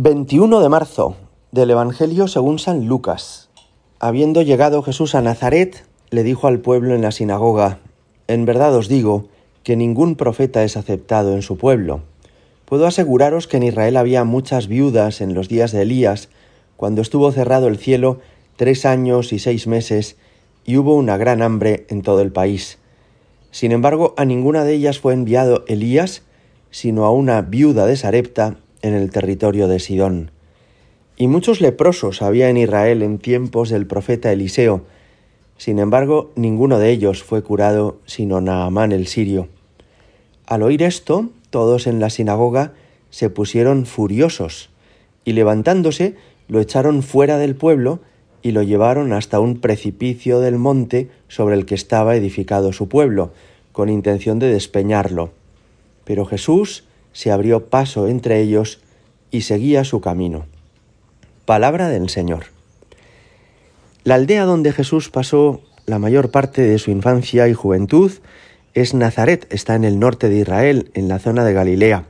21 de marzo del Evangelio según San Lucas. Habiendo llegado Jesús a Nazaret, le dijo al pueblo en la sinagoga, En verdad os digo que ningún profeta es aceptado en su pueblo. Puedo aseguraros que en Israel había muchas viudas en los días de Elías, cuando estuvo cerrado el cielo tres años y seis meses, y hubo una gran hambre en todo el país. Sin embargo, a ninguna de ellas fue enviado Elías, sino a una viuda de Sarepta en el territorio de Sidón. Y muchos leprosos había en Israel en tiempos del profeta Eliseo. Sin embargo, ninguno de ellos fue curado sino Naamán el sirio. Al oír esto, todos en la sinagoga se pusieron furiosos y levantándose lo echaron fuera del pueblo y lo llevaron hasta un precipicio del monte sobre el que estaba edificado su pueblo, con intención de despeñarlo. Pero Jesús se abrió paso entre ellos y seguía su camino. Palabra del Señor. La aldea donde Jesús pasó la mayor parte de su infancia y juventud es Nazaret, está en el norte de Israel, en la zona de Galilea.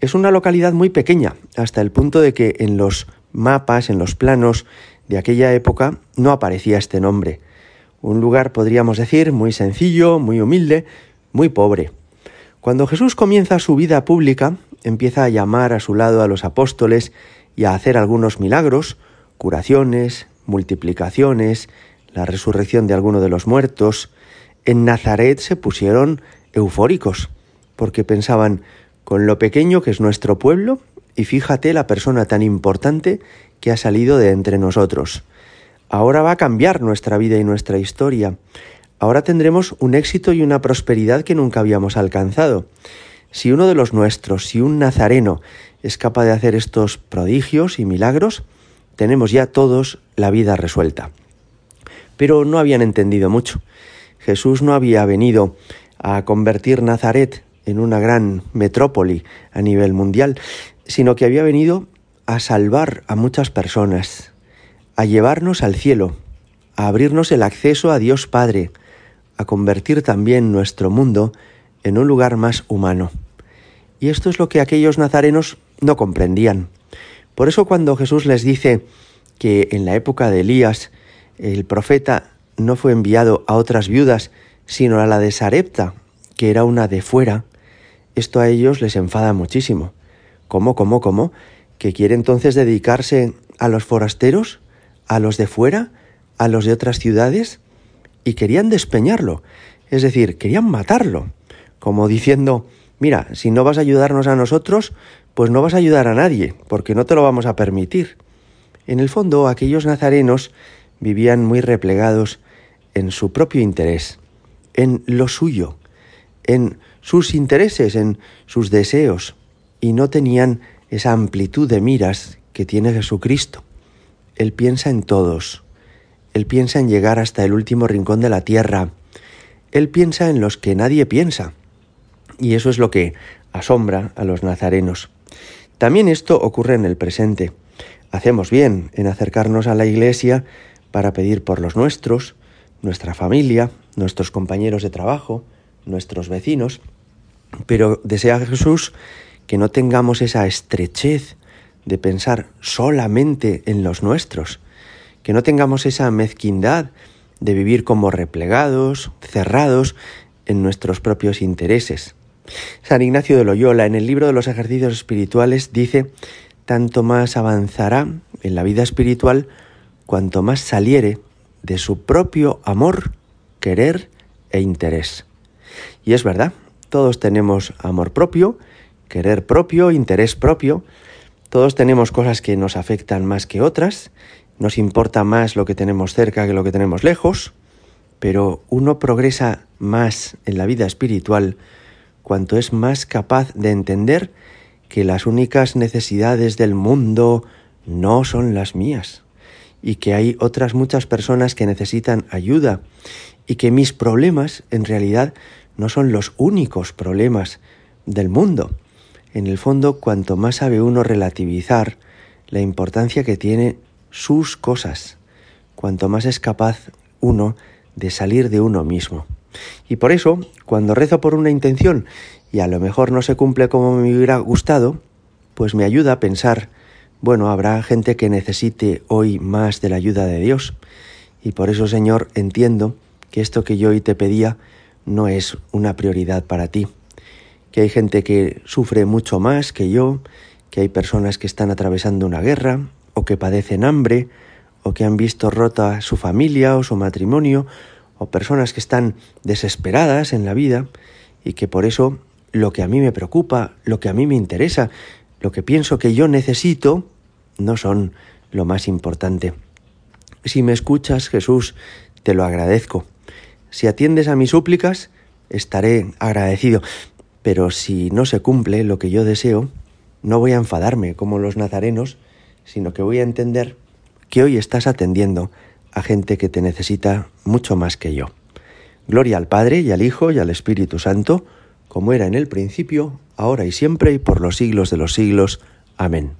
Es una localidad muy pequeña, hasta el punto de que en los mapas, en los planos de aquella época, no aparecía este nombre. Un lugar, podríamos decir, muy sencillo, muy humilde, muy pobre. Cuando Jesús comienza su vida pública, empieza a llamar a su lado a los apóstoles y a hacer algunos milagros, curaciones, multiplicaciones, la resurrección de alguno de los muertos. En Nazaret se pusieron eufóricos, porque pensaban, con lo pequeño que es nuestro pueblo, y fíjate la persona tan importante que ha salido de entre nosotros. Ahora va a cambiar nuestra vida y nuestra historia. Ahora tendremos un éxito y una prosperidad que nunca habíamos alcanzado. Si uno de los nuestros, si un nazareno, es capaz de hacer estos prodigios y milagros, tenemos ya todos la vida resuelta. Pero no habían entendido mucho. Jesús no había venido a convertir Nazaret en una gran metrópoli a nivel mundial, sino que había venido a salvar a muchas personas, a llevarnos al cielo, a abrirnos el acceso a Dios Padre, a convertir también nuestro mundo en un lugar más humano. Y esto es lo que aquellos nazarenos no comprendían. Por eso cuando Jesús les dice que en la época de Elías el profeta no fue enviado a otras viudas, sino a la de Sarepta, que era una de fuera, esto a ellos les enfada muchísimo. ¿Cómo, cómo, cómo? ¿Que quiere entonces dedicarse a los forasteros? ¿A los de fuera? ¿A los de otras ciudades? Y querían despeñarlo, es decir, querían matarlo, como diciendo, mira, si no vas a ayudarnos a nosotros, pues no vas a ayudar a nadie, porque no te lo vamos a permitir. En el fondo, aquellos nazarenos vivían muy replegados en su propio interés, en lo suyo, en sus intereses, en sus deseos, y no tenían esa amplitud de miras que tiene Jesucristo. Él piensa en todos, él piensa en llegar hasta el último rincón de la tierra. Él piensa en los que nadie piensa. Y eso es lo que asombra a los nazarenos. También esto ocurre en el presente. Hacemos bien en acercarnos a la iglesia para pedir por los nuestros, nuestra familia, nuestros compañeros de trabajo, nuestros vecinos, pero desea Jesús que no tengamos esa estrechez de pensar solamente en los nuestros, que no tengamos esa mezquindad de vivir como replegados, cerrados en nuestros propios intereses. San Ignacio de Loyola en el libro de los ejercicios espirituales dice, tanto más avanzará en la vida espiritual cuanto más saliere de su propio amor, querer e interés. Y es verdad, todos tenemos amor propio, querer propio, interés propio, todos tenemos cosas que nos afectan más que otras nos importa más lo que tenemos cerca que lo que tenemos lejos, pero uno progresa más en la vida espiritual cuanto es más capaz de entender que las únicas necesidades del mundo no son las mías y que hay otras muchas personas que necesitan ayuda y que mis problemas en realidad no son los únicos problemas del mundo. En el fondo, cuanto más sabe uno relativizar la importancia que tiene sus cosas, cuanto más es capaz uno de salir de uno mismo. Y por eso, cuando rezo por una intención y a lo mejor no se cumple como me hubiera gustado, pues me ayuda a pensar bueno, habrá gente que necesite hoy más de la ayuda de Dios. Y por eso, Señor, entiendo que esto que yo hoy te pedía no es una prioridad para ti. Que hay gente que sufre mucho más que yo, que hay personas que están atravesando una guerra, o que padecen hambre, o que han visto rota su familia o su matrimonio, o personas que están desesperadas en la vida, y que por eso lo que a mí me preocupa, lo que a mí me interesa, lo que pienso que yo necesito, no son lo más importante. Si me escuchas, Jesús, te lo agradezco. Si atiendes a mis súplicas, estaré agradecido. Pero si no se cumple lo que yo deseo, no voy a enfadarme como los nazarenos, sino que voy a entender que hoy estás atendiendo a gente que te necesita mucho más que yo. Gloria al Padre y al Hijo y al Espíritu Santo, como era en el principio, ahora y siempre y por los siglos de los siglos. Amén.